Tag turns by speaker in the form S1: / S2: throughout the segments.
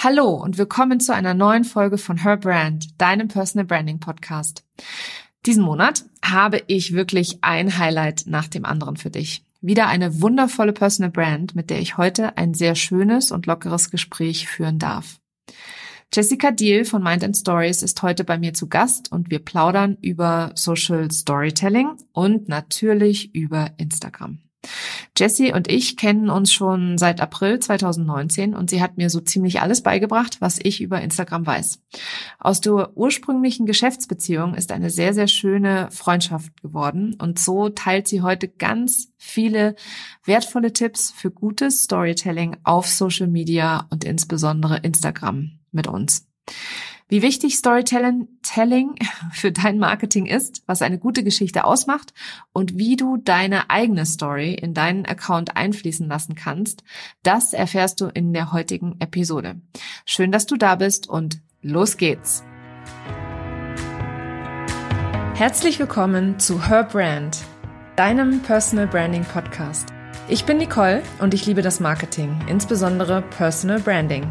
S1: Hallo und willkommen zu einer neuen Folge von Her Brand, deinem Personal Branding Podcast. Diesen Monat habe ich wirklich ein Highlight nach dem anderen für dich. Wieder eine wundervolle Personal Brand, mit der ich heute ein sehr schönes und lockeres Gespräch führen darf. Jessica Deal von Mind and Stories ist heute bei mir zu Gast und wir plaudern über Social Storytelling und natürlich über Instagram. Jessie und ich kennen uns schon seit April 2019 und sie hat mir so ziemlich alles beigebracht, was ich über Instagram weiß. Aus der ursprünglichen Geschäftsbeziehung ist eine sehr, sehr schöne Freundschaft geworden und so teilt sie heute ganz viele wertvolle Tipps für gutes Storytelling auf Social Media und insbesondere Instagram mit uns. Wie wichtig Storytelling für dein Marketing ist, was eine gute Geschichte ausmacht und wie du deine eigene Story in deinen Account einfließen lassen kannst, das erfährst du in der heutigen Episode. Schön, dass du da bist und los geht's. Herzlich willkommen zu Her Brand, deinem Personal Branding Podcast. Ich bin Nicole und ich liebe das Marketing, insbesondere Personal Branding.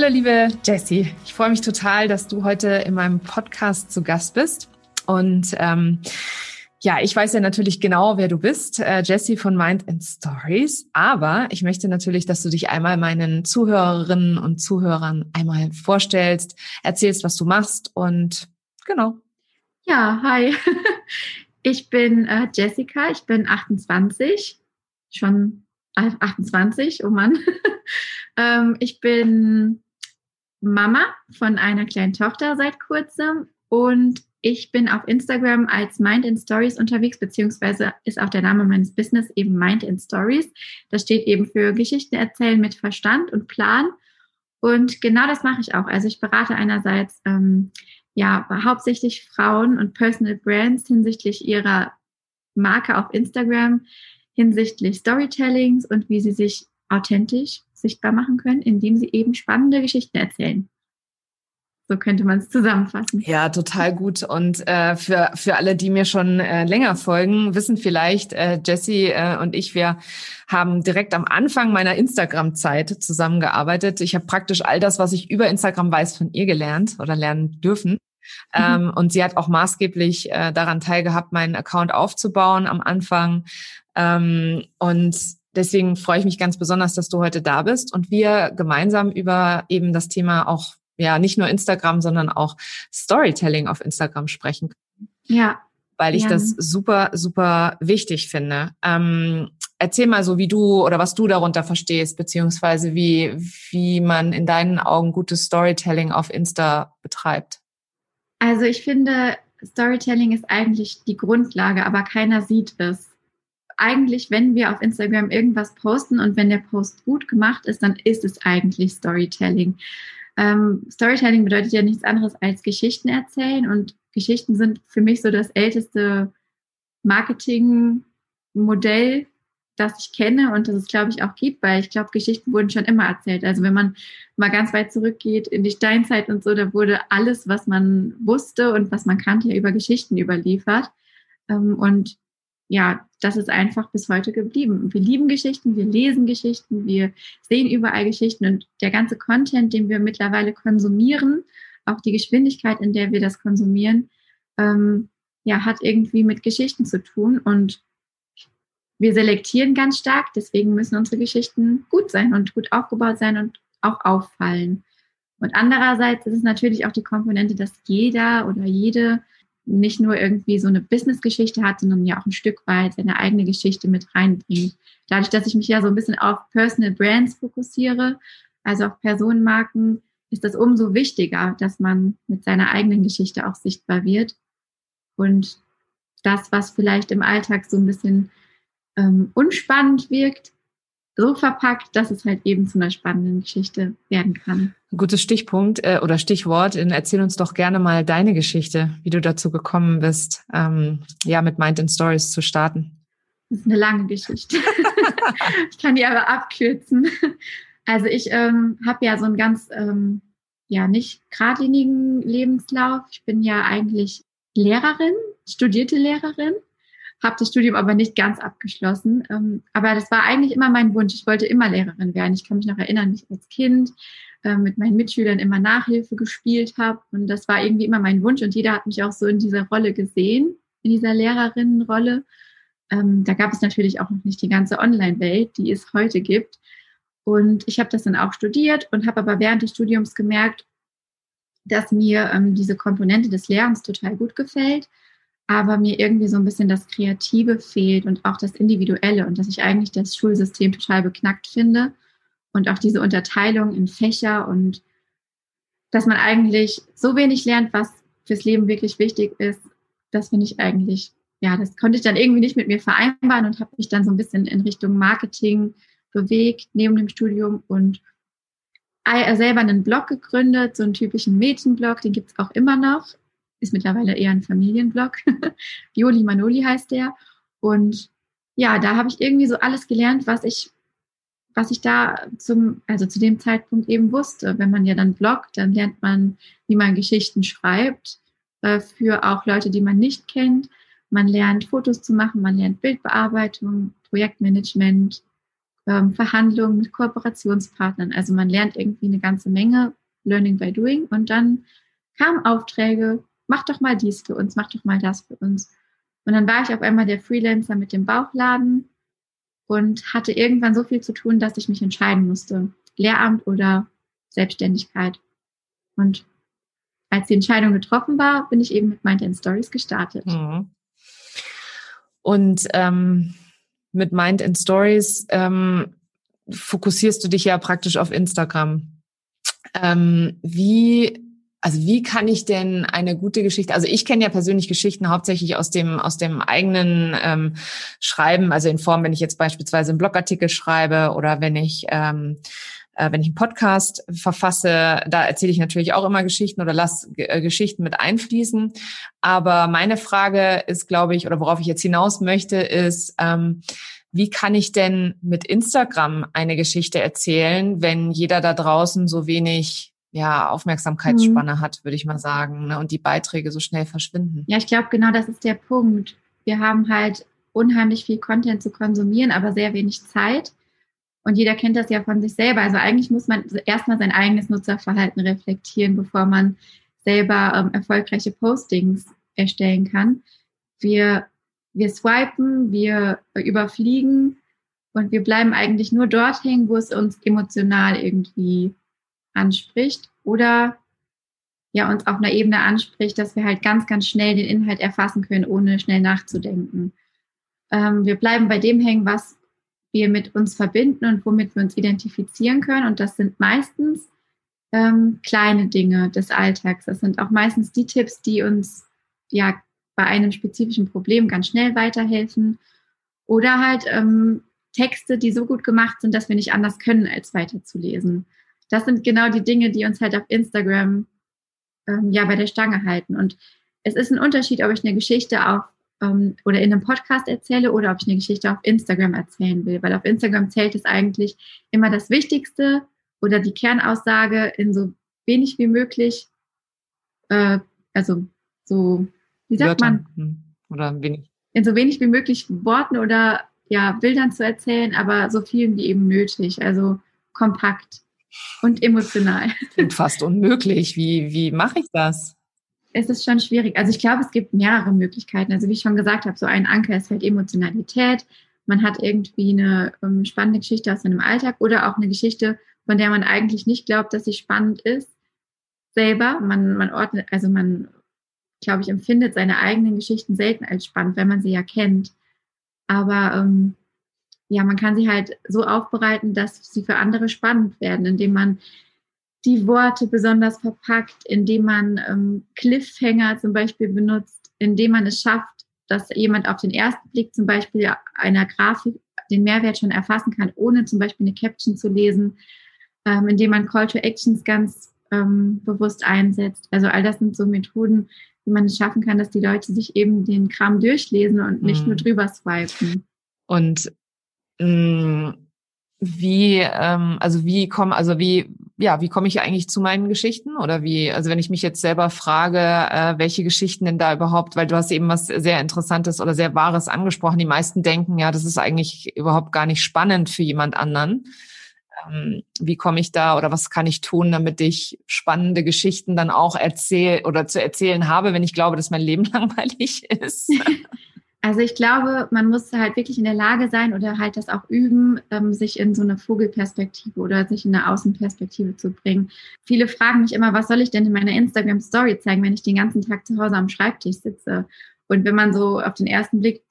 S1: Hallo liebe Jessie, ich freue mich total, dass du heute in meinem Podcast zu Gast bist. Und ähm, ja, ich weiß ja natürlich genau, wer du bist, äh, Jessie von Mind and Stories. Aber ich möchte natürlich, dass du dich einmal meinen Zuhörerinnen und Zuhörern einmal vorstellst, erzählst, was du machst und genau.
S2: Ja, hi. Ich bin äh, Jessica, ich bin 28, schon 28, oh Mann. ähm, ich bin Mama von einer kleinen Tochter seit kurzem und ich bin auf Instagram als Mind in Stories unterwegs, beziehungsweise ist auch der Name meines Business eben Mind in Stories. Das steht eben für Geschichten erzählen mit Verstand und Plan. Und genau das mache ich auch. Also ich berate einerseits ähm, ja hauptsächlich Frauen und Personal Brands hinsichtlich ihrer Marke auf Instagram, hinsichtlich Storytellings und wie sie sich authentisch sichtbar machen können, indem sie eben spannende Geschichten erzählen. So könnte man es zusammenfassen.
S1: Ja, total gut. Und äh, für, für alle, die mir schon äh, länger folgen, wissen vielleicht, äh, Jessie äh, und ich, wir haben direkt am Anfang meiner Instagram-Zeit zusammengearbeitet. Ich habe praktisch all das, was ich über Instagram weiß, von ihr gelernt oder lernen dürfen. Mhm. Ähm, und sie hat auch maßgeblich äh, daran teilgehabt, meinen Account aufzubauen am Anfang. Ähm, und deswegen freue ich mich ganz besonders, dass du heute da bist und wir gemeinsam über eben das Thema auch, ja, nicht nur Instagram, sondern auch Storytelling auf Instagram sprechen können.
S2: Ja.
S1: Weil ich ja. das super, super wichtig finde. Ähm, erzähl mal so, wie du oder was du darunter verstehst, beziehungsweise wie, wie man in deinen Augen gutes Storytelling auf Insta betreibt.
S2: Also ich finde, Storytelling ist eigentlich die Grundlage, aber keiner sieht es. Eigentlich, wenn wir auf Instagram irgendwas posten und wenn der Post gut gemacht ist, dann ist es eigentlich Storytelling. Ähm, Storytelling bedeutet ja nichts anderes als Geschichten erzählen und Geschichten sind für mich so das älteste Marketingmodell, das ich kenne und das es, glaube ich, auch gibt, weil ich glaube, Geschichten wurden schon immer erzählt. Also wenn man mal ganz weit zurückgeht in die Steinzeit und so, da wurde alles, was man wusste und was man kannte, über Geschichten überliefert. Ähm, und ja, das ist einfach bis heute geblieben. Wir lieben Geschichten, wir lesen Geschichten, wir sehen überall Geschichten und der ganze Content, den wir mittlerweile konsumieren, auch die Geschwindigkeit, in der wir das konsumieren, ähm, ja, hat irgendwie mit Geschichten zu tun und wir selektieren ganz stark, deswegen müssen unsere Geschichten gut sein und gut aufgebaut sein und auch auffallen. Und andererseits ist es natürlich auch die Komponente, dass jeder oder jede nicht nur irgendwie so eine Business-Geschichte hat, sondern ja auch ein Stück weit seine eigene Geschichte mit reinbringt. Dadurch, dass ich mich ja so ein bisschen auf Personal Brands fokussiere, also auf Personenmarken, ist das umso wichtiger, dass man mit seiner eigenen Geschichte auch sichtbar wird. Und das, was vielleicht im Alltag so ein bisschen ähm, unspannend wirkt, so verpackt, dass es halt eben zu einer spannenden Geschichte werden kann.
S1: Gutes Stichpunkt äh, oder Stichwort. Erzähl uns doch gerne mal deine Geschichte, wie du dazu gekommen bist, ähm, ja, mit Mind and Stories zu starten.
S2: Das ist eine lange Geschichte. ich kann die aber abkürzen. Also ich ähm, habe ja so einen ganz, ähm, ja, nicht geradlinigen Lebenslauf. Ich bin ja eigentlich Lehrerin, studierte Lehrerin habe das Studium aber nicht ganz abgeschlossen. Ähm, aber das war eigentlich immer mein Wunsch. Ich wollte immer Lehrerin werden. Ich kann mich noch erinnern, ich als Kind äh, mit meinen Mitschülern immer Nachhilfe gespielt habe. Und das war irgendwie immer mein Wunsch. Und jeder hat mich auch so in dieser Rolle gesehen, in dieser Lehrerinnenrolle. Ähm, da gab es natürlich auch noch nicht die ganze Online-Welt, die es heute gibt. Und ich habe das dann auch studiert und habe aber während des Studiums gemerkt, dass mir ähm, diese Komponente des Lernens total gut gefällt aber mir irgendwie so ein bisschen das Kreative fehlt und auch das Individuelle und dass ich eigentlich das Schulsystem total beknackt finde und auch diese Unterteilung in Fächer und dass man eigentlich so wenig lernt, was fürs Leben wirklich wichtig ist, das finde ich eigentlich, ja, das konnte ich dann irgendwie nicht mit mir vereinbaren und habe mich dann so ein bisschen in Richtung Marketing bewegt neben dem Studium und selber einen Blog gegründet, so einen typischen Mädchenblog, den gibt es auch immer noch ist mittlerweile eher ein Familienblog. Joli Manoli heißt der. Und ja, da habe ich irgendwie so alles gelernt, was ich, was ich da zum, also zu dem Zeitpunkt eben wusste. Wenn man ja dann bloggt, dann lernt man, wie man Geschichten schreibt, äh, für auch Leute, die man nicht kennt. Man lernt Fotos zu machen, man lernt Bildbearbeitung, Projektmanagement, ähm, Verhandlungen mit Kooperationspartnern. Also man lernt irgendwie eine ganze Menge Learning by Doing und dann kamen Aufträge mach doch mal dies für uns, mach doch mal das für uns. Und dann war ich auf einmal der Freelancer mit dem Bauchladen und hatte irgendwann so viel zu tun, dass ich mich entscheiden musste, Lehramt oder Selbstständigkeit. Und als die Entscheidung getroffen war, bin ich eben mit Mind Stories gestartet. Mhm.
S1: Und ähm, mit Mind and Stories ähm, fokussierst du dich ja praktisch auf Instagram. Ähm, wie also wie kann ich denn eine gute Geschichte, also ich kenne ja persönlich Geschichten hauptsächlich aus dem, aus dem eigenen ähm, Schreiben, also in Form, wenn ich jetzt beispielsweise einen Blogartikel schreibe oder wenn ich, ähm, äh, wenn ich einen Podcast verfasse, da erzähle ich natürlich auch immer Geschichten oder lasse äh, Geschichten mit einfließen. Aber meine Frage ist, glaube ich, oder worauf ich jetzt hinaus möchte, ist, ähm, wie kann ich denn mit Instagram eine Geschichte erzählen, wenn jeder da draußen so wenig ja, Aufmerksamkeitsspanne mhm. hat, würde ich mal sagen, ne? und die Beiträge so schnell verschwinden.
S2: Ja, ich glaube, genau das ist der Punkt. Wir haben halt unheimlich viel Content zu konsumieren, aber sehr wenig Zeit. Und jeder kennt das ja von sich selber. Also eigentlich muss man erstmal sein eigenes Nutzerverhalten reflektieren, bevor man selber ähm, erfolgreiche Postings erstellen kann. Wir, wir swipen, wir überfliegen und wir bleiben eigentlich nur dort hängen, wo es uns emotional irgendwie anspricht oder ja uns auf einer Ebene anspricht, dass wir halt ganz, ganz schnell den Inhalt erfassen können, ohne schnell nachzudenken. Ähm, wir bleiben bei dem hängen, was wir mit uns verbinden und womit wir uns identifizieren können. Und das sind meistens ähm, kleine Dinge des Alltags. Das sind auch meistens die Tipps, die uns ja bei einem spezifischen Problem ganz schnell weiterhelfen. Oder halt ähm, Texte, die so gut gemacht sind, dass wir nicht anders können, als weiterzulesen das sind genau die Dinge, die uns halt auf Instagram ähm, ja bei der Stange halten. Und es ist ein Unterschied, ob ich eine Geschichte auf ähm, oder in einem Podcast erzähle oder ob ich eine Geschichte auf Instagram erzählen will. Weil auf Instagram zählt es eigentlich immer das Wichtigste oder die Kernaussage in so wenig wie möglich, äh, also so, wie sagt Wörter. man? Hm.
S1: Oder wenig.
S2: In so wenig wie möglich Worten oder ja, Bildern zu erzählen, aber so vielen wie eben nötig. Also kompakt und emotional.
S1: Klingt fast unmöglich. Wie, wie mache ich das?
S2: Es ist schon schwierig. Also ich glaube, es gibt mehrere Möglichkeiten. Also wie ich schon gesagt habe, so ein Anker ist halt Emotionalität. Man hat irgendwie eine ähm, spannende Geschichte aus seinem Alltag oder auch eine Geschichte, von der man eigentlich nicht glaubt, dass sie spannend ist. Selber. Man, man ordnet, also man, glaube ich, empfindet seine eigenen Geschichten selten als spannend, wenn man sie ja kennt. Aber ähm, ja, man kann sie halt so aufbereiten, dass sie für andere spannend werden, indem man die Worte besonders verpackt, indem man ähm, Cliffhanger zum Beispiel benutzt, indem man es schafft, dass jemand auf den ersten Blick zum Beispiel einer Grafik den Mehrwert schon erfassen kann, ohne zum Beispiel eine Caption zu lesen, ähm, indem man Call to Actions ganz ähm, bewusst einsetzt. Also all das sind so Methoden, wie man es schaffen kann, dass die Leute sich eben den Kram durchlesen und nicht mhm. nur drüber swipen.
S1: Und wie, ähm, also wie komme, also wie, ja, wie komme ich eigentlich zu meinen Geschichten? Oder wie, also wenn ich mich jetzt selber frage, äh, welche Geschichten denn da überhaupt, weil du hast eben was sehr Interessantes oder sehr Wahres angesprochen. Die meisten denken, ja, das ist eigentlich überhaupt gar nicht spannend für jemand anderen. Ähm, wie komme ich da oder was kann ich tun, damit ich spannende Geschichten dann auch erzähle oder zu erzählen habe, wenn ich glaube, dass mein Leben langweilig ist?
S2: Also ich glaube, man muss halt wirklich in der Lage sein oder halt das auch üben, ähm, sich in so eine Vogelperspektive oder sich in eine Außenperspektive zu bringen. Viele fragen mich immer, was soll ich denn in meiner Instagram Story zeigen, wenn ich den ganzen Tag zu Hause am Schreibtisch sitze? Und wenn man so auf den ersten Blick,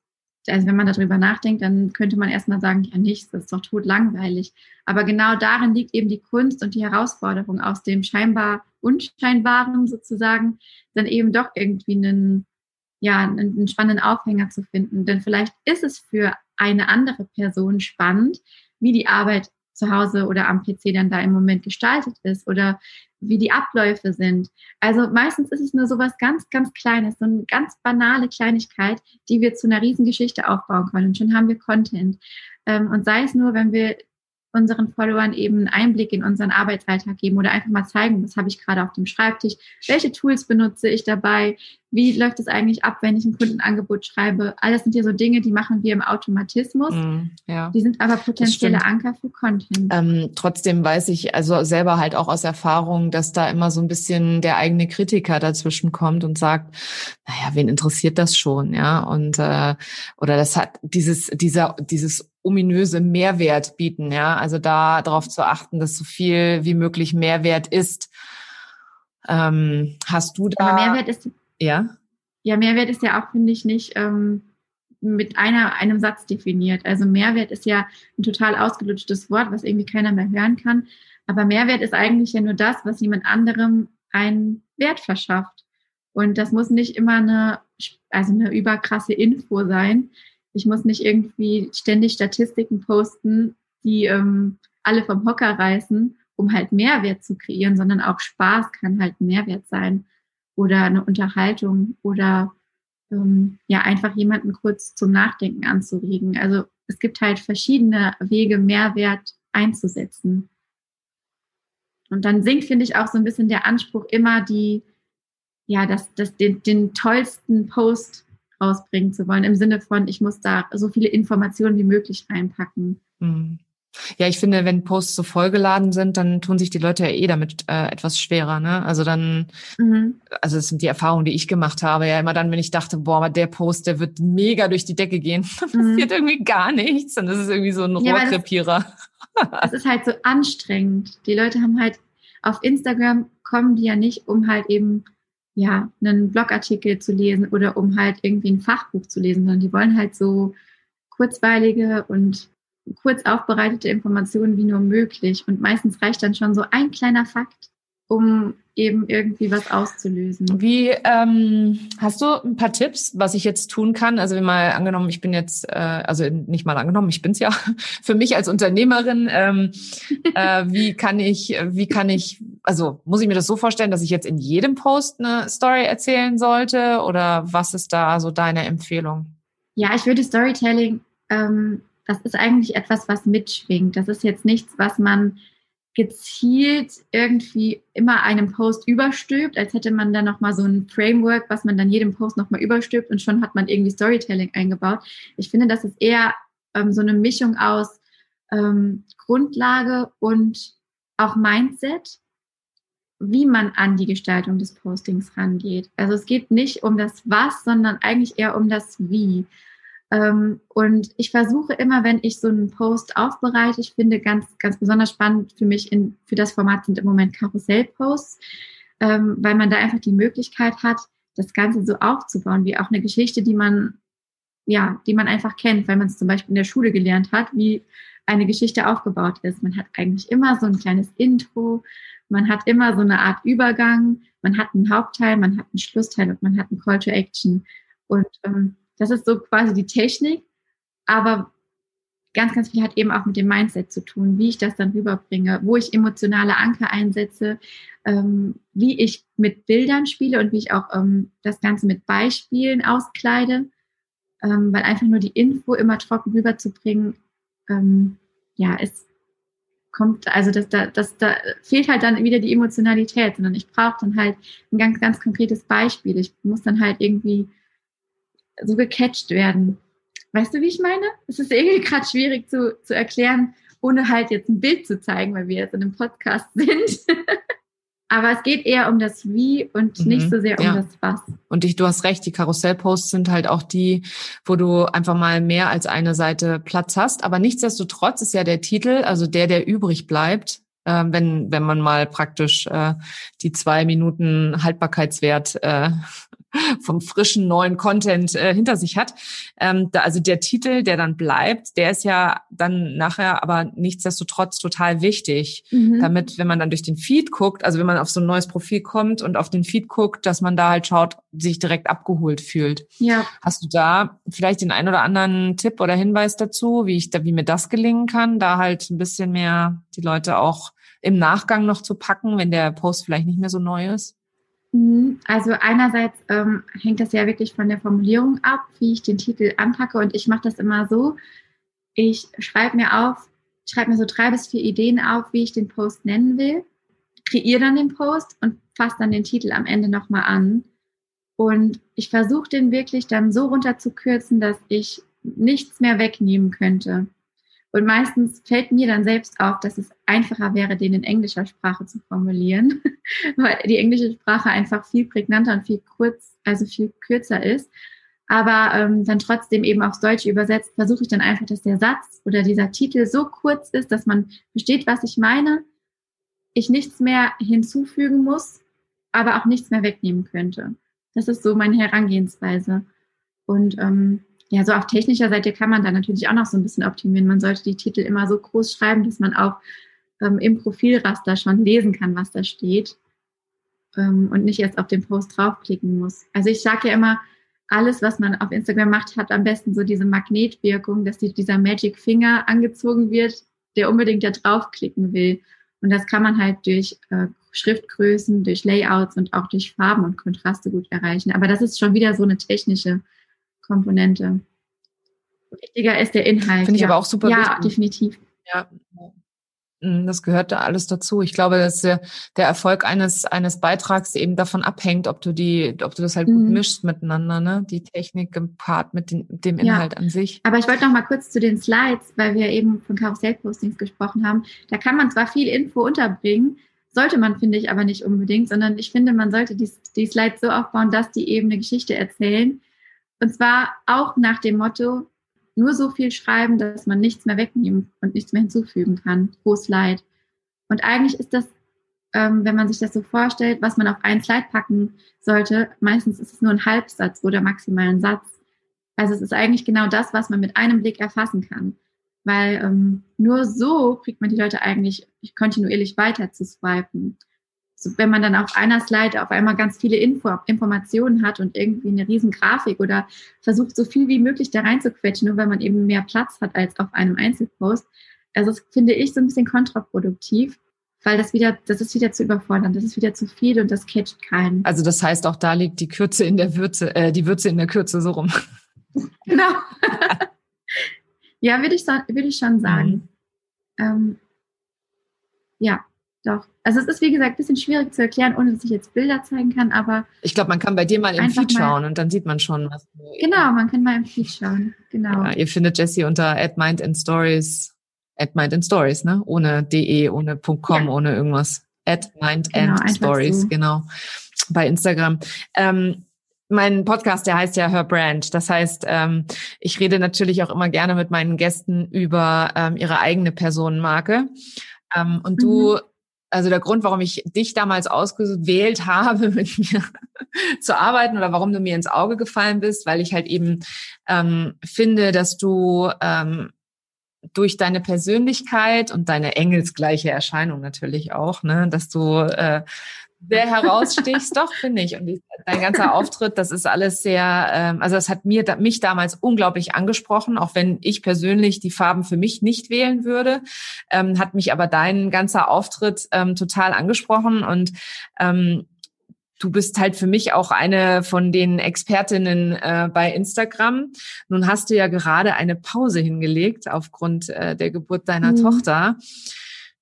S2: also wenn man darüber nachdenkt, dann könnte man erstmal sagen, ja nichts, das ist doch tot langweilig. Aber genau darin liegt eben die Kunst und die Herausforderung aus dem scheinbar Unscheinbaren sozusagen, dann eben doch irgendwie einen ja, einen, spannenden Aufhänger zu finden. Denn vielleicht ist es für eine andere Person spannend, wie die Arbeit zu Hause oder am PC dann da im Moment gestaltet ist oder wie die Abläufe sind. Also meistens ist es nur so was ganz, ganz Kleines, so eine ganz banale Kleinigkeit, die wir zu einer Riesengeschichte aufbauen können. Und schon haben wir Content. Ähm, und sei es nur, wenn wir unseren Followern eben einen Einblick in unseren Arbeitsalltag geben oder einfach mal zeigen, was habe ich gerade auf dem Schreibtisch, welche Tools benutze ich dabei, wie läuft es eigentlich ab, wenn ich ein Kundenangebot schreibe. Alles sind ja so Dinge, die machen wir im Automatismus. Mm, ja. Die sind aber potenzielle Anker für Content.
S1: Ähm, trotzdem weiß ich also selber halt auch aus Erfahrung, dass da immer so ein bisschen der eigene Kritiker dazwischen kommt und sagt, naja, wen interessiert das schon, ja? Und äh, oder das hat dieses dieser dieses ominöse Mehrwert bieten, ja. Also da darauf zu achten, dass so viel wie möglich Mehrwert ist. Ähm, hast du da?
S2: Aber Mehrwert ist ja. Ja, Mehrwert ist ja auch finde ich nicht ähm, mit einer einem Satz definiert. Also Mehrwert ist ja ein total ausgelutschtes Wort, was irgendwie keiner mehr hören kann. Aber Mehrwert ist eigentlich ja nur das, was jemand anderem einen Wert verschafft. Und das muss nicht immer eine, also eine überkrasse Info sein, ich muss nicht irgendwie ständig Statistiken posten, die ähm, alle vom Hocker reißen, um halt Mehrwert zu kreieren, sondern auch Spaß kann halt Mehrwert sein oder eine Unterhaltung oder ähm, ja einfach jemanden kurz zum Nachdenken anzuregen. Also es gibt halt verschiedene Wege, Mehrwert einzusetzen. Und dann sinkt, finde ich, auch so ein bisschen der Anspruch, immer die, ja, das, das, den, den tollsten Post rausbringen zu wollen, im Sinne von, ich muss da so viele Informationen wie möglich reinpacken.
S1: Mhm. Ja, ich finde, wenn Posts so vollgeladen sind, dann tun sich die Leute ja eh damit äh, etwas schwerer. Ne? Also dann, mhm. also das sind die Erfahrungen, die ich gemacht habe. Ja, immer dann, wenn ich dachte, boah, aber der Post, der wird mega durch die Decke gehen, dann mhm. passiert irgendwie gar nichts. Das ist irgendwie so ein ja, Rohrkrepierer.
S2: Es ist halt so anstrengend. Die Leute haben halt auf Instagram kommen die ja nicht, um halt eben ja, einen Blogartikel zu lesen oder um halt irgendwie ein Fachbuch zu lesen, sondern die wollen halt so kurzweilige und kurz aufbereitete Informationen wie nur möglich. Und meistens reicht dann schon so ein kleiner Fakt, um eben irgendwie was auszulösen.
S1: Wie ähm, hast du ein paar Tipps, was ich jetzt tun kann? Also wenn mal angenommen, ich bin jetzt, äh, also nicht mal angenommen, ich bin's ja für mich als Unternehmerin. Ähm, äh, wie kann ich, wie kann ich, also muss ich mir das so vorstellen, dass ich jetzt in jedem Post eine Story erzählen sollte? Oder was ist da so deine Empfehlung?
S2: Ja, ich würde Storytelling, ähm, das ist eigentlich etwas, was mitschwingt. Das ist jetzt nichts, was man gezielt irgendwie immer einem Post überstülpt, als hätte man dann nochmal so ein Framework, was man dann jedem Post nochmal überstülpt und schon hat man irgendwie Storytelling eingebaut. Ich finde, das ist eher ähm, so eine Mischung aus ähm, Grundlage und auch Mindset, wie man an die Gestaltung des Postings rangeht. Also es geht nicht um das Was, sondern eigentlich eher um das Wie. Ähm, und ich versuche immer, wenn ich so einen Post aufbereite, ich finde ganz, ganz besonders spannend für mich in, für das Format sind im Moment Karussellposts, ähm, weil man da einfach die Möglichkeit hat, das Ganze so aufzubauen, wie auch eine Geschichte, die man, ja, die man einfach kennt, weil man es zum Beispiel in der Schule gelernt hat, wie eine Geschichte aufgebaut ist. Man hat eigentlich immer so ein kleines Intro, man hat immer so eine Art Übergang, man hat einen Hauptteil, man hat einen Schlussteil und man hat einen Call to Action. Und ähm, das ist so quasi die Technik. Aber ganz, ganz viel hat eben auch mit dem Mindset zu tun, wie ich das dann rüberbringe, wo ich emotionale Anker einsetze, ähm, wie ich mit Bildern spiele und wie ich auch ähm, das Ganze mit Beispielen auskleide, ähm, weil einfach nur die Info immer trocken rüberzubringen, ähm, ja, es kommt, also das, da, das, da fehlt halt dann wieder die Emotionalität, sondern ich brauche dann halt ein ganz, ganz konkretes Beispiel. Ich muss dann halt irgendwie so gecatcht werden. Weißt du, wie ich meine? Es ist irgendwie gerade schwierig zu, zu erklären, ohne halt jetzt ein Bild zu zeigen, weil wir jetzt in einem Podcast sind. Aber es geht eher um das Wie und mhm, nicht so sehr um ja. das Was.
S1: Und ich, du hast recht, die Karussellposts sind halt auch die, wo du einfach mal mehr als eine Seite Platz hast. Aber nichtsdestotrotz ist ja der Titel, also der, der übrig bleibt, äh, wenn, wenn man mal praktisch äh, die zwei Minuten Haltbarkeitswert äh, vom frischen neuen Content äh, hinter sich hat. Ähm, da, also der Titel, der dann bleibt, der ist ja dann nachher aber nichtsdestotrotz total wichtig, mhm. damit, wenn man dann durch den Feed guckt, also wenn man auf so ein neues Profil kommt und auf den Feed guckt, dass man da halt schaut, sich direkt abgeholt fühlt.
S2: Ja.
S1: Hast du da vielleicht den ein oder anderen Tipp oder Hinweis dazu, wie ich da, wie mir das gelingen kann, da halt ein bisschen mehr die Leute auch im Nachgang noch zu packen, wenn der Post vielleicht nicht mehr so neu ist?
S2: Mhm. Also einerseits ähm, hängt das ja wirklich von der Formulierung ab, wie ich den Titel anpacke. Und ich mache das immer so, ich schreibe mir auf, schreibe mir so drei bis vier Ideen auf, wie ich den Post nennen will, kreiere dann den Post und fasse dann den Titel am Ende nochmal an. Und ich versuche den wirklich dann so runterzukürzen, dass ich nichts mehr wegnehmen könnte. Und meistens fällt mir dann selbst auf, dass es einfacher wäre, den in englischer Sprache zu formulieren, weil die englische Sprache einfach viel prägnanter und viel kurz, also viel kürzer ist. Aber ähm, dann trotzdem eben aufs Deutsche übersetzt, versuche ich dann einfach, dass der Satz oder dieser Titel so kurz ist, dass man versteht, was ich meine, ich nichts mehr hinzufügen muss, aber auch nichts mehr wegnehmen könnte. Das ist so meine Herangehensweise. Und ähm, ja, so auf technischer Seite kann man da natürlich auch noch so ein bisschen optimieren. Man sollte die Titel immer so groß schreiben, dass man auch ähm, im Profilraster schon lesen kann, was da steht ähm, und nicht erst auf den Post draufklicken muss. Also ich sage ja immer, alles, was man auf Instagram macht, hat am besten so diese Magnetwirkung, dass die, dieser Magic Finger angezogen wird, der unbedingt da draufklicken will. Und das kann man halt durch äh, Schriftgrößen, durch Layouts und auch durch Farben und Kontraste gut erreichen. Aber das ist schon wieder so eine technische Komponente. Wichtiger ist der Inhalt.
S1: Finde ich ja. aber auch super
S2: ja,
S1: wichtig.
S2: Ja, definitiv.
S1: Ja. Mm, das gehört da alles dazu. Ich glaube, dass der, der Erfolg eines, eines Beitrags eben davon abhängt, ob du die, ob du das halt gut mhm. mischst miteinander, ne? Die Technik gepaart mit den, dem Inhalt ja. an sich.
S2: Aber ich wollte noch mal kurz zu den Slides, weil wir eben von Karussellpostings gesprochen haben. Da kann man zwar viel Info unterbringen, sollte man, finde ich, aber nicht unbedingt, sondern ich finde, man sollte die, die Slides so aufbauen, dass die eben eine Geschichte erzählen, und zwar auch nach dem Motto, nur so viel schreiben, dass man nichts mehr wegnehmen und nichts mehr hinzufügen kann. Groß Leid. Und eigentlich ist das, ähm, wenn man sich das so vorstellt, was man auf einen Slide packen sollte, meistens ist es nur ein Halbsatz oder maximal ein Satz. Also es ist eigentlich genau das, was man mit einem Blick erfassen kann. Weil ähm, nur so kriegt man die Leute eigentlich kontinuierlich weiter zu swipen so, wenn man dann auf einer Slide auf einmal ganz viele Info, Informationen hat und irgendwie eine riesen Grafik oder versucht so viel wie möglich da reinzuquetschen, nur weil man eben mehr Platz hat als auf einem Einzelpost. Also das finde ich so ein bisschen kontraproduktiv, weil das wieder, das ist wieder zu überfordern, das ist wieder zu viel und das catcht keinen.
S1: Also das heißt auch da liegt die Kürze in der Würze, äh, die Würze in der Kürze so rum.
S2: Genau. ja, würde ich, würde ich schon sagen. Mhm. Ähm, ja, doch. Also es ist, wie gesagt, ein bisschen schwierig zu erklären, ohne dass ich jetzt Bilder zeigen kann, aber.
S1: Ich glaube, man kann bei dir mal im Feed schauen und dann sieht man schon, was.
S2: Genau, man kann mal im Feed schauen. Genau.
S1: Ja, ihr findet Jessie unter @mind and Stories, @mind and Stories, ne? Ohne de, ohne .com, ja. ohne irgendwas. @mind genau, and Stories, so. genau. Bei Instagram. Ähm, mein Podcast, der heißt ja Her Brand. Das heißt, ähm, ich rede natürlich auch immer gerne mit meinen Gästen über ähm, ihre eigene Personenmarke. Ähm, und du mhm also der Grund, warum ich dich damals ausgewählt habe, mit mir zu arbeiten oder warum du mir ins Auge gefallen bist, weil ich halt eben ähm, finde, dass du ähm, durch deine Persönlichkeit und deine engelsgleiche Erscheinung natürlich auch, ne, dass du äh, sehr herausstichst, doch, finde ich. Und dein ganzer Auftritt, das ist alles sehr, ähm, also es hat mir mich damals unglaublich angesprochen, auch wenn ich persönlich die Farben für mich nicht wählen würde, ähm, hat mich aber dein ganzer Auftritt ähm, total angesprochen und ähm, Du bist halt für mich auch eine von den Expertinnen äh, bei Instagram. Nun hast du ja gerade eine Pause hingelegt aufgrund äh, der Geburt deiner mhm. Tochter.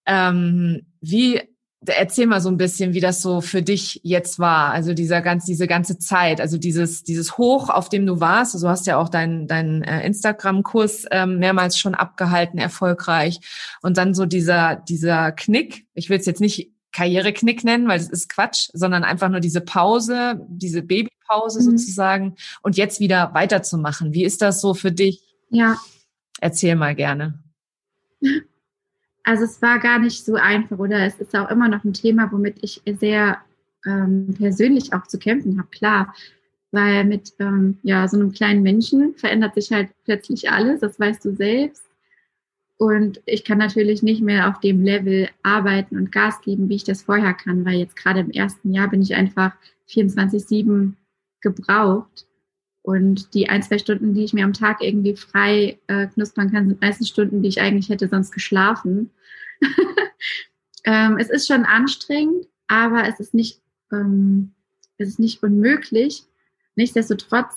S1: Ähm, wie erzähl mal so ein bisschen, wie das so für dich jetzt war, also dieser ganz, diese ganze Zeit, also dieses, dieses Hoch, auf dem du warst. Also du hast ja auch deinen dein, äh, Instagram-Kurs ähm, mehrmals schon abgehalten, erfolgreich. Und dann so dieser, dieser Knick. Ich will es jetzt nicht Karriereknick nennen, weil das ist Quatsch, sondern einfach nur diese Pause, diese Babypause mhm. sozusagen und jetzt wieder weiterzumachen. Wie ist das so für dich?
S2: Ja.
S1: Erzähl mal gerne.
S2: Also es war gar nicht so einfach oder es ist auch immer noch ein Thema, womit ich sehr ähm, persönlich auch zu kämpfen habe, klar. Weil mit ähm, ja, so einem kleinen Menschen verändert sich halt plötzlich alles, das weißt du selbst. Und ich kann natürlich nicht mehr auf dem Level arbeiten und Gas geben, wie ich das vorher kann, weil jetzt gerade im ersten Jahr bin ich einfach 24-7 gebraucht. Und die ein, zwei Stunden, die ich mir am Tag irgendwie frei äh, knuspern kann, sind meistens Stunden, die ich eigentlich hätte sonst geschlafen. ähm, es ist schon anstrengend, aber es ist nicht, ähm, es ist nicht unmöglich. Nichtsdestotrotz,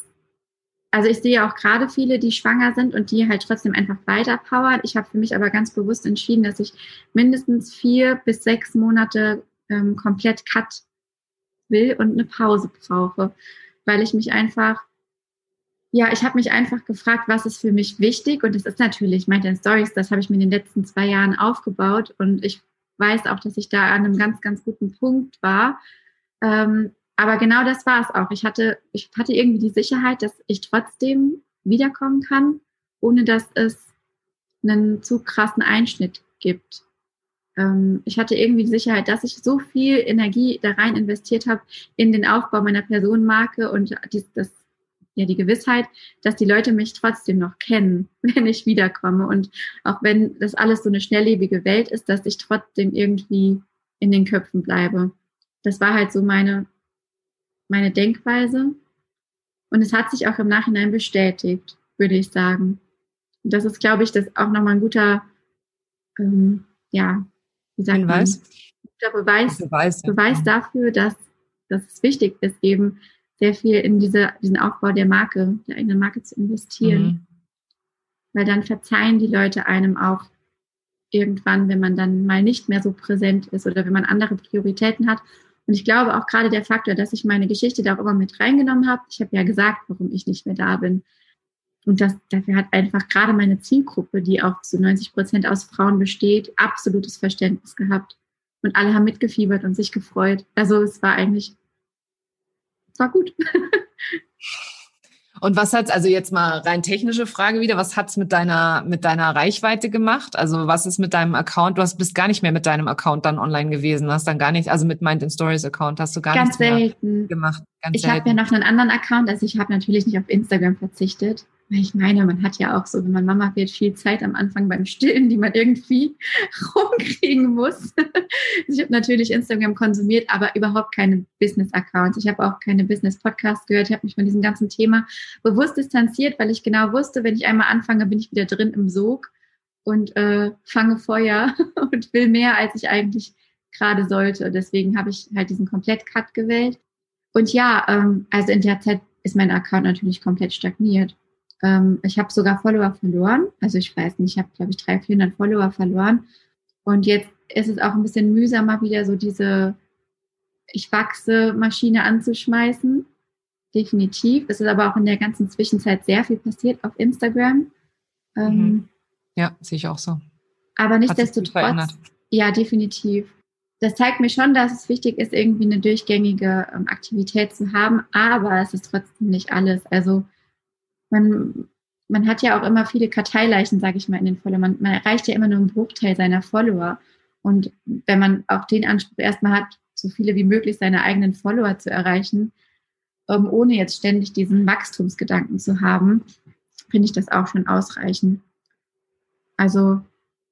S2: also ich sehe auch gerade viele, die schwanger sind und die halt trotzdem einfach weiter powern. Ich habe für mich aber ganz bewusst entschieden, dass ich mindestens vier bis sechs Monate ähm, komplett Cut will und eine Pause brauche, weil ich mich einfach ja, ich habe mich einfach gefragt, was ist für mich wichtig? Und das ist natürlich Mind Stories, das habe ich mir in den letzten zwei Jahren aufgebaut. Und ich weiß auch, dass ich da an einem ganz, ganz guten Punkt war. Ähm, aber genau das war es auch. Ich hatte, ich hatte irgendwie die Sicherheit, dass ich trotzdem wiederkommen kann, ohne dass es einen zu krassen Einschnitt gibt. Ähm, ich hatte irgendwie die Sicherheit, dass ich so viel Energie da rein investiert habe in den Aufbau meiner Personenmarke und dies, das ja die Gewissheit, dass die Leute mich trotzdem noch kennen, wenn ich wiederkomme. Und auch wenn das alles so eine schnelllebige Welt ist, dass ich trotzdem irgendwie in den Köpfen bleibe. Das war halt so meine, meine Denkweise. Und es hat sich auch im Nachhinein bestätigt, würde ich sagen. Und das ist, glaube ich, das auch nochmal ein guter, ähm, ja, wie sagt Hinweis. man? Guter Beweis, Beweis, Beweis dafür, dass, dass es wichtig ist, eben sehr viel in diese, diesen Aufbau der Marke, der eigenen Marke zu investieren. Mhm. Weil dann verzeihen die Leute einem auch irgendwann, wenn man dann mal nicht mehr so präsent ist oder wenn man andere Prioritäten hat. Und ich glaube auch gerade der Faktor, dass ich meine Geschichte da auch immer mit reingenommen habe. Ich habe ja gesagt, warum ich nicht mehr da bin. Und das, dafür hat einfach gerade meine Zielgruppe, die auch zu 90 Prozent aus Frauen besteht, absolutes Verständnis gehabt. Und alle haben mitgefiebert und sich gefreut. Also es war eigentlich war gut.
S1: Und was hat also jetzt mal rein technische Frage wieder, was hat's mit deiner mit deiner Reichweite gemacht? Also was ist mit deinem Account? Du hast bist gar nicht mehr mit deinem Account dann online gewesen, hast dann gar nicht, also mit Mind in Stories Account hast du gar
S2: Ganz
S1: nichts
S2: selten.
S1: gemacht.
S2: Ganz ich habe ja noch einen anderen Account, also ich habe natürlich nicht auf Instagram verzichtet. Ich meine, man hat ja auch so, wenn man Mama wird, viel Zeit am Anfang beim Stillen, die man irgendwie rumkriegen muss. ich habe natürlich Instagram konsumiert, aber überhaupt keine Business-Accounts. Ich habe auch keine Business-Podcasts gehört. Ich habe mich von diesem ganzen Thema bewusst distanziert, weil ich genau wusste, wenn ich einmal anfange, bin ich wieder drin im Sog und äh, fange Feuer und will mehr, als ich eigentlich gerade sollte. Deswegen habe ich halt diesen Komplett-Cut gewählt. Und ja, ähm, also in der Zeit ist mein Account natürlich komplett stagniert. Ähm, ich habe sogar Follower verloren. Also ich weiß nicht, ich habe, glaube ich, 300, 400 Follower verloren. Und jetzt ist es auch ein bisschen mühsamer, wieder so diese Ich wachse Maschine anzuschmeißen. Definitiv. Es ist aber auch in der ganzen Zwischenzeit sehr viel passiert auf Instagram.
S1: Ähm, mhm. Ja, sehe ich auch so.
S2: Aber nichtsdestotrotz. Ja, definitiv. Das zeigt mir schon, dass es wichtig ist, irgendwie eine durchgängige ähm, Aktivität zu haben, aber es ist trotzdem nicht alles. Also man, man hat ja auch immer viele Karteileichen, sage ich mal, in den Followern. Man, man erreicht ja immer nur einen Bruchteil seiner Follower. Und wenn man auch den Anspruch erstmal hat, so viele wie möglich seine eigenen Follower zu erreichen, ähm, ohne jetzt ständig diesen Wachstumsgedanken zu haben, finde ich das auch schon ausreichend. Also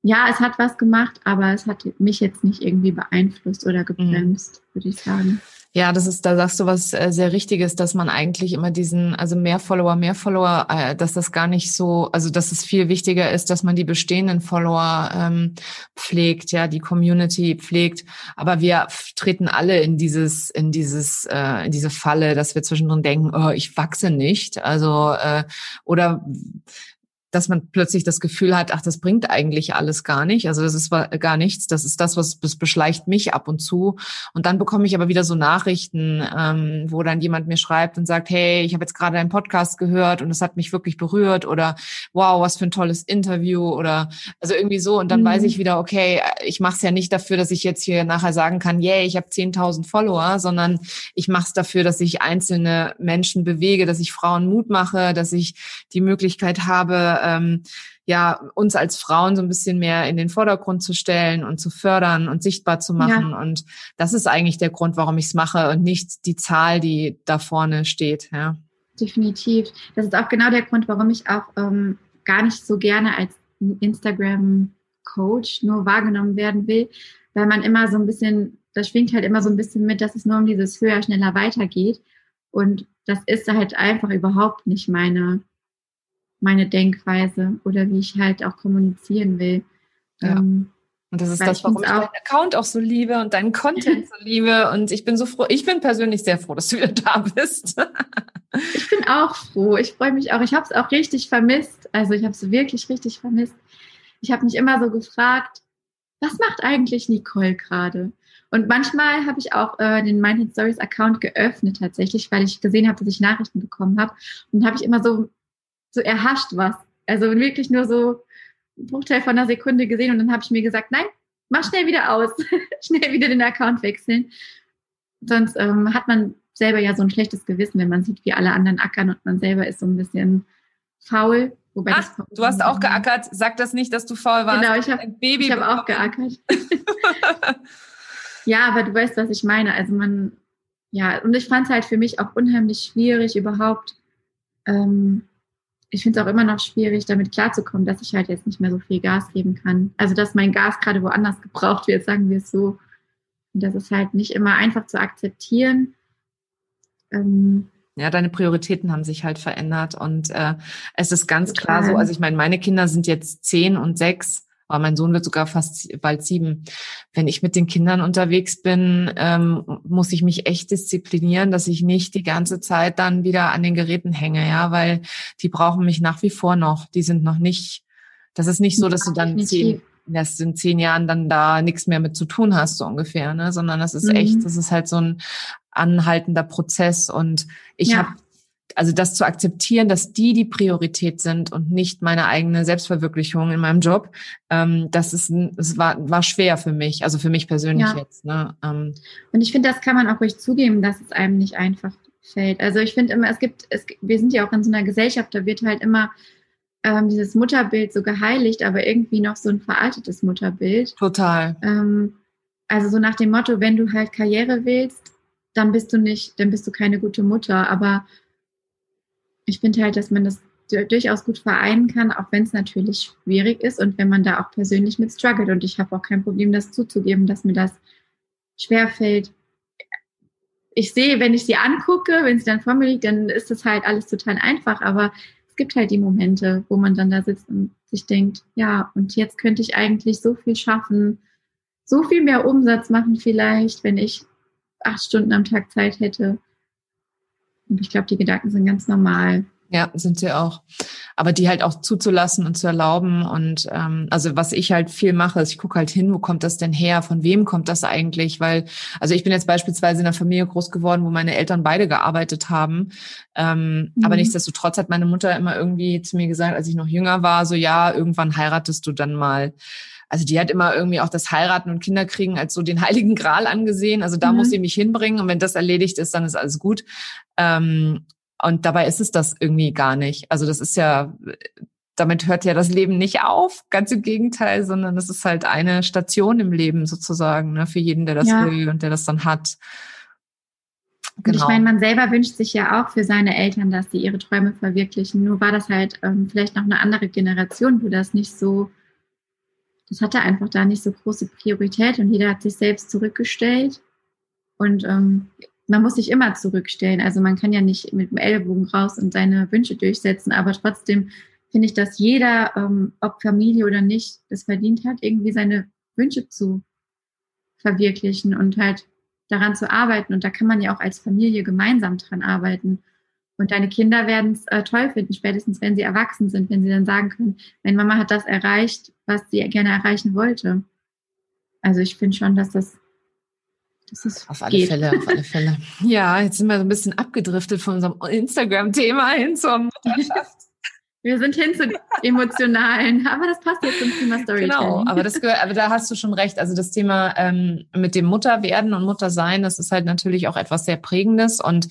S2: ja, es hat was gemacht, aber es hat mich jetzt nicht irgendwie beeinflusst oder gebremst, mhm. würde ich sagen.
S1: Ja, das ist, da sagst du was äh, sehr Richtiges, dass man eigentlich immer diesen, also mehr Follower, mehr Follower, äh, dass das gar nicht so, also dass es viel wichtiger ist, dass man die bestehenden Follower ähm, pflegt, ja, die Community pflegt. Aber wir treten alle in dieses, in dieses, äh, in diese Falle, dass wir zwischendrin denken, oh, ich wachse nicht. Also äh, oder dass man plötzlich das Gefühl hat, ach, das bringt eigentlich alles gar nicht. Also das ist gar nichts. Das ist das, was das beschleicht mich ab und zu. Und dann bekomme ich aber wieder so Nachrichten, ähm, wo dann jemand mir schreibt und sagt, hey, ich habe jetzt gerade einen Podcast gehört und es hat mich wirklich berührt oder wow, was für ein tolles Interview oder also irgendwie so. Und dann mhm. weiß ich wieder, okay, ich mache es ja nicht dafür, dass ich jetzt hier nachher sagen kann, yay, ich habe 10.000 Follower, sondern ich mache es dafür, dass ich einzelne Menschen bewege, dass ich Frauen Mut mache, dass ich die Möglichkeit habe, ähm, ja, uns als Frauen so ein bisschen mehr in den Vordergrund zu stellen und zu fördern und sichtbar zu machen. Ja. Und das ist eigentlich der Grund, warum ich es mache und nicht die Zahl, die da vorne steht. Ja.
S2: Definitiv. Das ist auch genau der Grund, warum ich auch ähm, gar nicht so gerne als Instagram-Coach nur wahrgenommen werden will, weil man immer so ein bisschen, das schwingt halt immer so ein bisschen mit, dass es nur um dieses höher, schneller weitergeht. Und das ist halt einfach überhaupt nicht meine meine Denkweise oder wie ich halt auch kommunizieren will.
S1: Ja. Ähm, und das ist das, warum ich deinen Account auch so liebe und deinen Content so liebe. Und ich bin so froh, ich bin persönlich sehr froh, dass du wieder da bist.
S2: ich bin auch froh. Ich freue mich auch. Ich habe es auch richtig vermisst. Also ich habe es wirklich richtig vermisst. Ich habe mich immer so gefragt, was macht eigentlich Nicole gerade? Und manchmal habe ich auch äh, den Minded Stories Account geöffnet tatsächlich, weil ich gesehen habe, dass ich Nachrichten bekommen habe. Und habe ich immer so so erhascht was. Also wirklich nur so ein Bruchteil von einer Sekunde gesehen und dann habe ich mir gesagt, nein, mach schnell wieder aus, schnell wieder den Account wechseln. Sonst ähm, hat man selber ja so ein schlechtes Gewissen, wenn man sieht, wie alle anderen ackern und man selber ist so ein bisschen faul.
S1: Wobei Ach, du hast auch geackert. Sag das nicht, dass du faul warst.
S2: Genau, ich habe hab auch geackert. ja, aber du weißt, was ich meine. Also man, ja, und ich fand es halt für mich auch unheimlich schwierig, überhaupt ähm, ich finde es auch immer noch schwierig, damit klarzukommen, dass ich halt jetzt nicht mehr so viel Gas geben kann. Also, dass mein Gas gerade woanders gebraucht wird, sagen wir es so. Und das ist halt nicht immer einfach zu akzeptieren.
S1: Ähm, ja, deine Prioritäten haben sich halt verändert und äh, es ist ganz total. klar so. Also ich meine, meine Kinder sind jetzt zehn und sechs aber mein Sohn wird sogar fast bald sieben. Wenn ich mit den Kindern unterwegs bin, ähm, muss ich mich echt disziplinieren, dass ich nicht die ganze Zeit dann wieder an den Geräten hänge, ja, weil die brauchen mich nach wie vor noch. Die sind noch nicht, das ist nicht so, dass du dann zehn, dass in zehn Jahren dann da nichts mehr mit zu tun hast, so ungefähr, ne? Sondern das ist mhm. echt, das ist halt so ein anhaltender Prozess. Und ich ja. habe also das zu akzeptieren, dass die die Priorität sind und nicht meine eigene Selbstverwirklichung in meinem Job, ähm, das ist, es war, war schwer für mich, also für mich persönlich ja. jetzt. Ne? Ähm.
S2: Und ich finde, das kann man auch ruhig zugeben, dass es einem nicht einfach fällt. Also ich finde immer, es gibt, es, wir sind ja auch in so einer Gesellschaft, da wird halt immer ähm, dieses Mutterbild so geheiligt, aber irgendwie noch so ein veraltetes Mutterbild.
S1: Total.
S2: Ähm, also so nach dem Motto, wenn du halt Karriere willst, dann bist du nicht, dann bist du keine gute Mutter. Aber ich finde halt, dass man das durchaus gut vereinen kann, auch wenn es natürlich schwierig ist und wenn man da auch persönlich mit struggelt. Und ich habe auch kein Problem, das zuzugeben, dass mir das schwerfällt. Ich sehe, wenn ich sie angucke, wenn sie dann vor mir liegt, dann ist das halt alles total einfach. Aber es gibt halt die Momente, wo man dann da sitzt und sich denkt, ja, und jetzt könnte ich eigentlich so viel schaffen, so viel mehr Umsatz machen vielleicht, wenn ich acht Stunden am Tag Zeit hätte. Und ich glaube, die Gedanken sind ganz normal.
S1: Ja, sind sie auch. Aber die halt auch zuzulassen und zu erlauben. Und ähm, also was ich halt viel mache, ist, ich gucke halt hin, wo kommt das denn her? Von wem kommt das eigentlich? Weil, also ich bin jetzt beispielsweise in einer Familie groß geworden, wo meine Eltern beide gearbeitet haben. Ähm, mhm. Aber nichtsdestotrotz hat meine Mutter immer irgendwie zu mir gesagt, als ich noch jünger war, so ja, irgendwann heiratest du dann mal also die hat immer irgendwie auch das Heiraten und Kinderkriegen als so den heiligen Gral angesehen. Also da mhm. muss sie mich hinbringen und wenn das erledigt ist, dann ist alles gut. Ähm, und dabei ist es das irgendwie gar nicht. Also das ist ja, damit hört ja das Leben nicht auf, ganz im Gegenteil, sondern es ist halt eine Station im Leben sozusagen, ne, für jeden, der das ja. will und der das dann hat.
S2: Genau. Und ich genau. meine, man selber wünscht sich ja auch für seine Eltern, dass sie ihre Träume verwirklichen. Nur war das halt ähm, vielleicht noch eine andere Generation, wo das nicht so das hatte einfach da nicht so große Priorität und jeder hat sich selbst zurückgestellt. Und ähm, man muss sich immer zurückstellen. Also man kann ja nicht mit dem Ellbogen raus und seine Wünsche durchsetzen, aber trotzdem finde ich, dass jeder, ähm, ob Familie oder nicht, es verdient hat, irgendwie seine Wünsche zu verwirklichen und halt daran zu arbeiten. Und da kann man ja auch als Familie gemeinsam dran arbeiten. Und deine Kinder werden es äh, toll finden, spätestens wenn sie erwachsen sind, wenn sie dann sagen können, meine Mama hat das erreicht, was sie gerne erreichen wollte. Also ich finde schon, dass das,
S1: dass das auf alle geht. Fälle, auf alle Fälle. Ja, jetzt sind wir so ein bisschen abgedriftet von unserem Instagram-Thema hin zur Mutterschaft.
S2: Wir sind hin zu emotionalen, aber das passt jetzt zum Thema Storytelling.
S1: Genau, aber das gehört, aber da hast du schon recht. Also das Thema ähm, mit dem Mutterwerden und Muttersein, das ist halt natürlich auch etwas sehr Prägendes und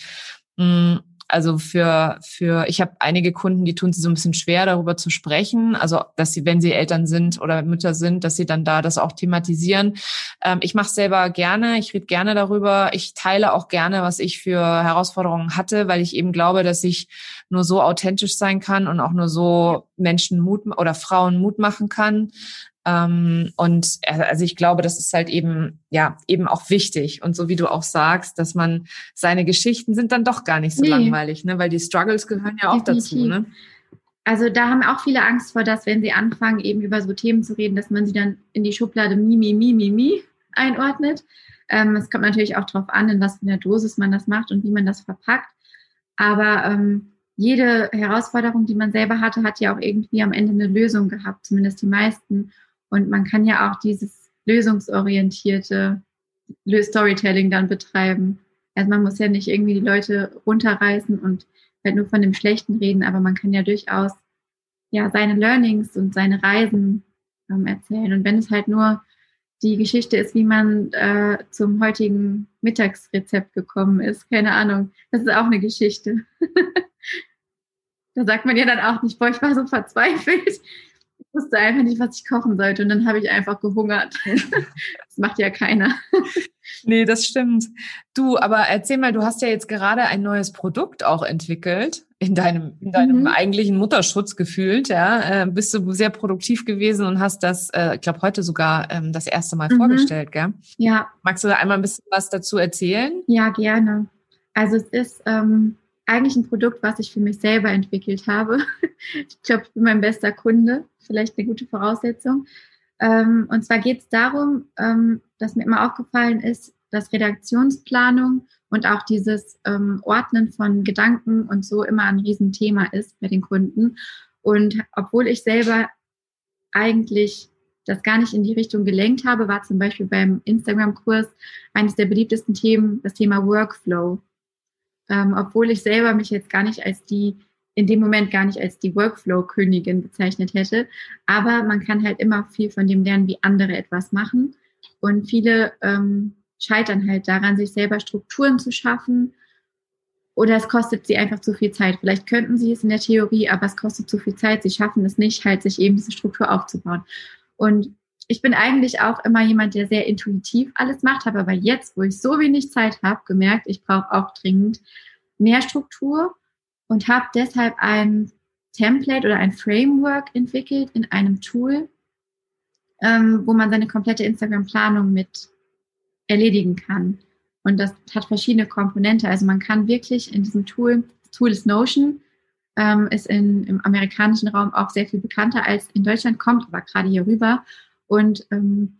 S1: mh, mm, also für, für, ich habe einige Kunden, die tun sich so ein bisschen schwer, darüber zu sprechen. Also, dass sie, wenn sie Eltern sind oder Mütter sind, dass sie dann da das auch thematisieren. Ähm, ich mache selber gerne, ich rede gerne darüber. Ich teile auch gerne, was ich für Herausforderungen hatte, weil ich eben glaube, dass ich nur so authentisch sein kann und auch nur so Menschen Mut oder Frauen Mut machen kann. Ähm, und äh, also ich glaube, das ist halt eben, ja, eben auch wichtig. Und so wie du auch sagst, dass man seine Geschichten sind dann doch gar nicht so nee. langweilig, ne? Weil die Struggles gehören ja auch Definitiv. dazu, ne?
S2: Also da haben auch viele Angst vor, dass wenn sie anfangen, eben über so Themen zu reden, dass man sie dann in die Schublade Mimi, Mimi, Mimi einordnet. Ähm, es kommt natürlich auch darauf an, in was für einer Dosis man das macht und wie man das verpackt. Aber ähm, jede Herausforderung, die man selber hatte, hat ja auch irgendwie am Ende eine Lösung gehabt, zumindest die meisten. Und man kann ja auch dieses lösungsorientierte Storytelling dann betreiben. Also man muss ja nicht irgendwie die Leute runterreißen und halt nur von dem Schlechten reden, aber man kann ja durchaus ja seine Learnings und seine Reisen ähm, erzählen. Und wenn es halt nur die Geschichte ist, wie man äh, zum heutigen Mittagsrezept gekommen ist, keine Ahnung, das ist auch eine Geschichte. da sagt man ja dann auch nicht, boah, ich war so verzweifelt, wusste einfach nicht, was ich kochen sollte. Und dann habe ich einfach gehungert. das macht ja keiner.
S1: nee, das stimmt. Du, aber erzähl mal, du hast ja jetzt gerade ein neues Produkt auch entwickelt. In deinem, in deinem mhm. eigentlichen Mutterschutz gefühlt, ja, äh, bist du sehr produktiv gewesen und hast das, äh, ich glaube, heute sogar ähm, das erste Mal mhm. vorgestellt, gell?
S2: Ja.
S1: Magst du da einmal ein bisschen was dazu erzählen?
S2: Ja, gerne. Also es ist ähm, eigentlich ein Produkt, was ich für mich selber entwickelt habe. ich glaube, ich bin mein bester Kunde, vielleicht eine gute Voraussetzung. Ähm, und zwar geht es darum, ähm, dass mir immer aufgefallen ist, dass Redaktionsplanung und auch dieses ähm, Ordnen von Gedanken und so immer ein Riesenthema ist bei den Kunden. Und obwohl ich selber eigentlich das gar nicht in die Richtung gelenkt habe, war zum Beispiel beim Instagram-Kurs eines der beliebtesten Themen das Thema Workflow ähm, obwohl ich selber mich jetzt gar nicht als die, in dem Moment gar nicht als die Workflow-Königin bezeichnet hätte. Aber man kann halt immer viel von dem lernen, wie andere etwas machen. Und viele ähm, scheitern halt daran, sich selber Strukturen zu schaffen. Oder es kostet sie einfach zu viel Zeit. Vielleicht könnten sie es in der Theorie, aber es kostet zu viel Zeit. Sie schaffen es nicht, halt sich eben diese Struktur aufzubauen. Und ich bin eigentlich auch immer jemand, der sehr intuitiv alles macht, habe aber jetzt, wo ich so wenig Zeit habe, gemerkt, ich brauche auch dringend mehr Struktur und habe deshalb ein Template oder ein Framework entwickelt in einem Tool, ähm, wo man seine komplette Instagram-Planung mit erledigen kann. Und das hat verschiedene Komponente. Also man kann wirklich in diesem Tool, das Tool ist Notion, ähm, ist in, im amerikanischen Raum auch sehr viel bekannter als in Deutschland, kommt aber gerade hier rüber. Und ähm,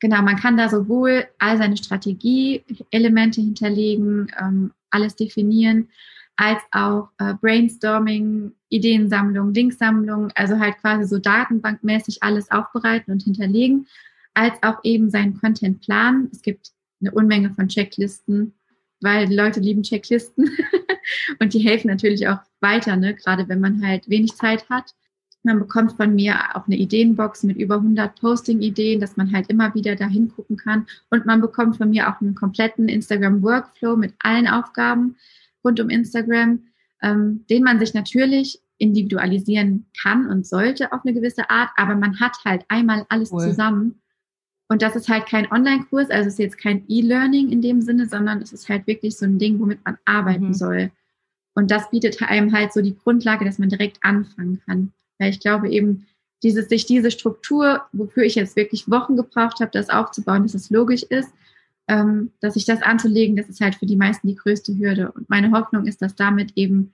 S2: genau, man kann da sowohl all seine Strategie-Elemente hinterlegen, ähm, alles definieren, als auch äh, Brainstorming, Ideensammlung, Linksammlung, also halt quasi so datenbankmäßig alles aufbereiten und hinterlegen, als auch eben seinen Content planen. Es gibt eine Unmenge von Checklisten, weil Leute lieben Checklisten und die helfen natürlich auch weiter, ne? gerade wenn man halt wenig Zeit hat. Man bekommt von mir auch eine Ideenbox mit über 100 Posting-Ideen, dass man halt immer wieder da hingucken kann. Und man bekommt von mir auch einen kompletten Instagram-Workflow mit allen Aufgaben rund um Instagram, ähm, den man sich natürlich individualisieren kann und sollte auf eine gewisse Art, aber man hat halt einmal alles cool. zusammen. Und das ist halt kein Online-Kurs, also es ist jetzt kein E-Learning in dem Sinne, sondern es ist halt wirklich so ein Ding, womit man arbeiten mhm. soll. Und das bietet einem halt so die Grundlage, dass man direkt anfangen kann. Weil ich glaube eben, dieses, sich diese Struktur, wofür ich jetzt wirklich Wochen gebraucht habe, das aufzubauen, dass es logisch ist, ähm, dass sich das anzulegen, das ist halt für die meisten die größte Hürde. Und meine Hoffnung ist, dass damit eben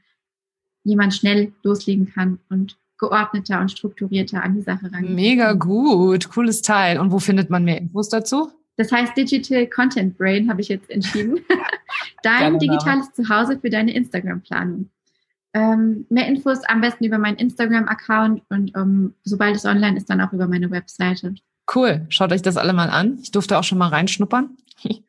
S2: jemand schnell loslegen kann und geordneter und strukturierter an die Sache rangeht.
S1: Mega gut, cooles Teil. Und wo findet man mehr Infos dazu?
S2: Das heißt Digital Content Brain habe ich jetzt entschieden. Dein digitales Zuhause für deine Instagram-Planung. Ähm, mehr Infos am besten über meinen Instagram-Account und um, ähm, sobald es online ist, dann auch über meine Webseite.
S1: Cool, schaut euch das alle mal an. Ich durfte auch schon mal reinschnuppern.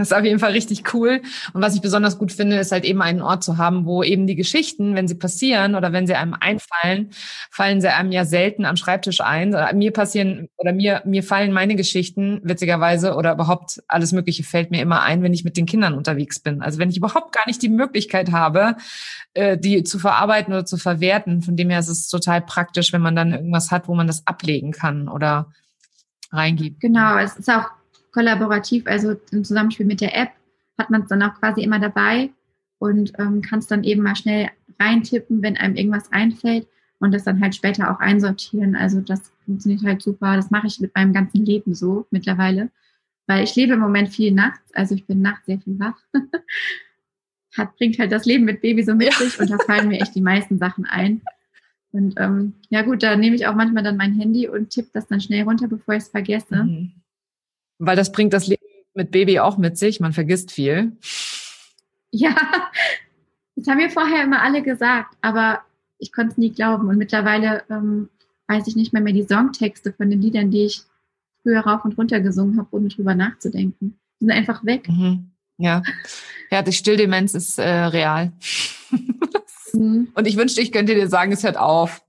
S1: Das ist auf jeden Fall richtig cool. Und was ich besonders gut finde, ist halt eben einen Ort zu haben, wo eben die Geschichten, wenn sie passieren oder wenn sie einem einfallen, fallen sie einem ja selten am Schreibtisch ein. Mir passieren oder mir, mir fallen meine Geschichten witzigerweise oder überhaupt alles Mögliche fällt mir immer ein, wenn ich mit den Kindern unterwegs bin. Also wenn ich überhaupt gar nicht die Möglichkeit habe, äh, die zu verarbeiten oder zu verwerten. Von dem her ist es total praktisch, wenn man dann irgendwas hat, wo man das ablegen kann oder reingibt.
S2: Genau, es ist auch kollaborativ, also im Zusammenspiel mit der App, hat man es dann auch quasi immer dabei und ähm, kann es dann eben mal schnell reintippen, wenn einem irgendwas einfällt und das dann halt später auch einsortieren. Also das funktioniert halt super. Das mache ich mit meinem ganzen Leben so mittlerweile, weil ich lebe im Moment viel nachts, also ich bin nachts sehr viel wach. Hat, bringt halt das Leben mit Baby so mit sich und da fallen mir echt die meisten Sachen ein. Und ähm, ja gut, da nehme ich auch manchmal dann mein Handy und tippe das dann schnell runter, bevor ich es vergesse. Mhm.
S1: Weil das bringt das Leben mit Baby auch mit sich. Man vergisst viel.
S2: Ja, das haben mir vorher immer alle gesagt, aber ich konnte es nie glauben. Und mittlerweile ähm, weiß ich nicht mehr mehr die Songtexte von den Liedern, die ich früher rauf und runter gesungen habe, ohne drüber nachzudenken. Die sind einfach weg.
S1: Mhm. Ja. Ja, die Stilldemenz ist äh, real. mhm. Und ich wünschte, ich könnte dir sagen, es hört auf.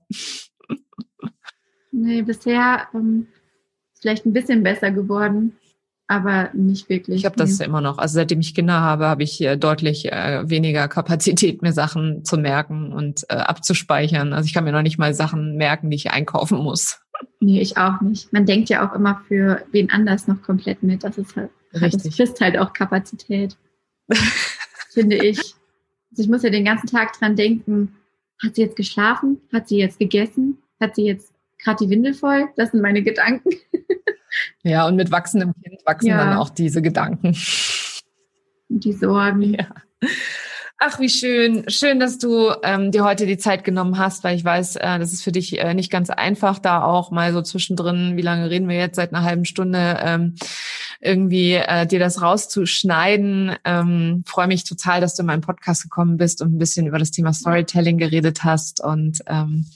S2: Nee, bisher ähm, vielleicht ein bisschen besser geworden aber nicht wirklich.
S1: Ich habe das immer noch. Also seitdem ich Kinder habe, habe ich äh, deutlich äh, weniger Kapazität, mir Sachen zu merken und äh, abzuspeichern. Also ich kann mir noch nicht mal Sachen merken, die ich einkaufen muss.
S2: Nee, ich auch nicht. Man denkt ja auch immer für wen anders noch komplett mit. Das ist halt, Richtig. das frisst halt auch Kapazität. finde ich. Also ich muss ja den ganzen Tag dran denken, hat sie jetzt geschlafen? Hat sie jetzt gegessen? Hat sie jetzt gerade die Windel voll? Das sind meine Gedanken.
S1: Ja, und mit wachsendem Kind wachsen ja. dann auch diese Gedanken.
S2: Die Sorgen.
S1: Ja. Ach, wie schön. Schön, dass du ähm, dir heute die Zeit genommen hast, weil ich weiß, äh, das ist für dich äh, nicht ganz einfach, da auch mal so zwischendrin, wie lange reden wir jetzt, seit einer halben Stunde, ähm, irgendwie äh, dir das rauszuschneiden. Ähm, Freue mich total, dass du in meinen Podcast gekommen bist und ein bisschen über das Thema Storytelling geredet hast. Und ähm,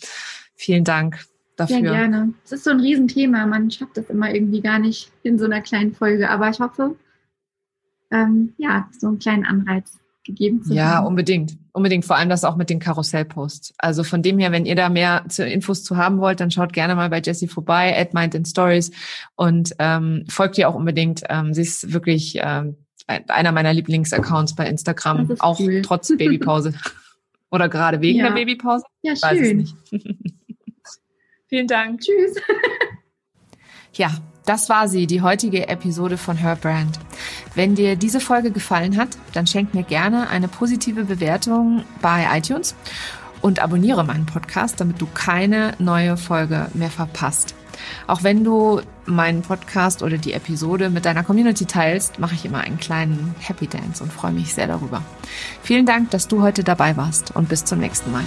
S1: vielen Dank dafür.
S2: Ja, gerne. Es ist so ein Riesenthema. Man schafft das immer irgendwie gar nicht in so einer kleinen Folge. Aber ich hoffe, ähm, ja, so einen kleinen Anreiz gegeben zu
S1: Ja, haben. unbedingt. Unbedingt. Vor allem das auch mit den Karussellposts. Also von dem her, wenn ihr da mehr zu Infos zu haben wollt, dann schaut gerne mal bei Jessie vorbei, at Mind in Stories und ähm, folgt ihr auch unbedingt. Ähm, sie ist wirklich ähm, einer meiner Lieblingsaccounts bei Instagram, auch cool. trotz Babypause. Oder gerade wegen ja. der Babypause?
S2: Ja, schön.
S1: Vielen Dank.
S2: Tschüss.
S1: ja, das war sie, die heutige Episode von Her Brand. Wenn dir diese Folge gefallen hat, dann schenk mir gerne eine positive Bewertung bei iTunes und abonniere meinen Podcast, damit du keine neue Folge mehr verpasst. Auch wenn du meinen Podcast oder die Episode mit deiner Community teilst, mache ich immer einen kleinen Happy Dance und freue mich sehr darüber. Vielen Dank, dass du heute dabei warst und bis zum nächsten Mal.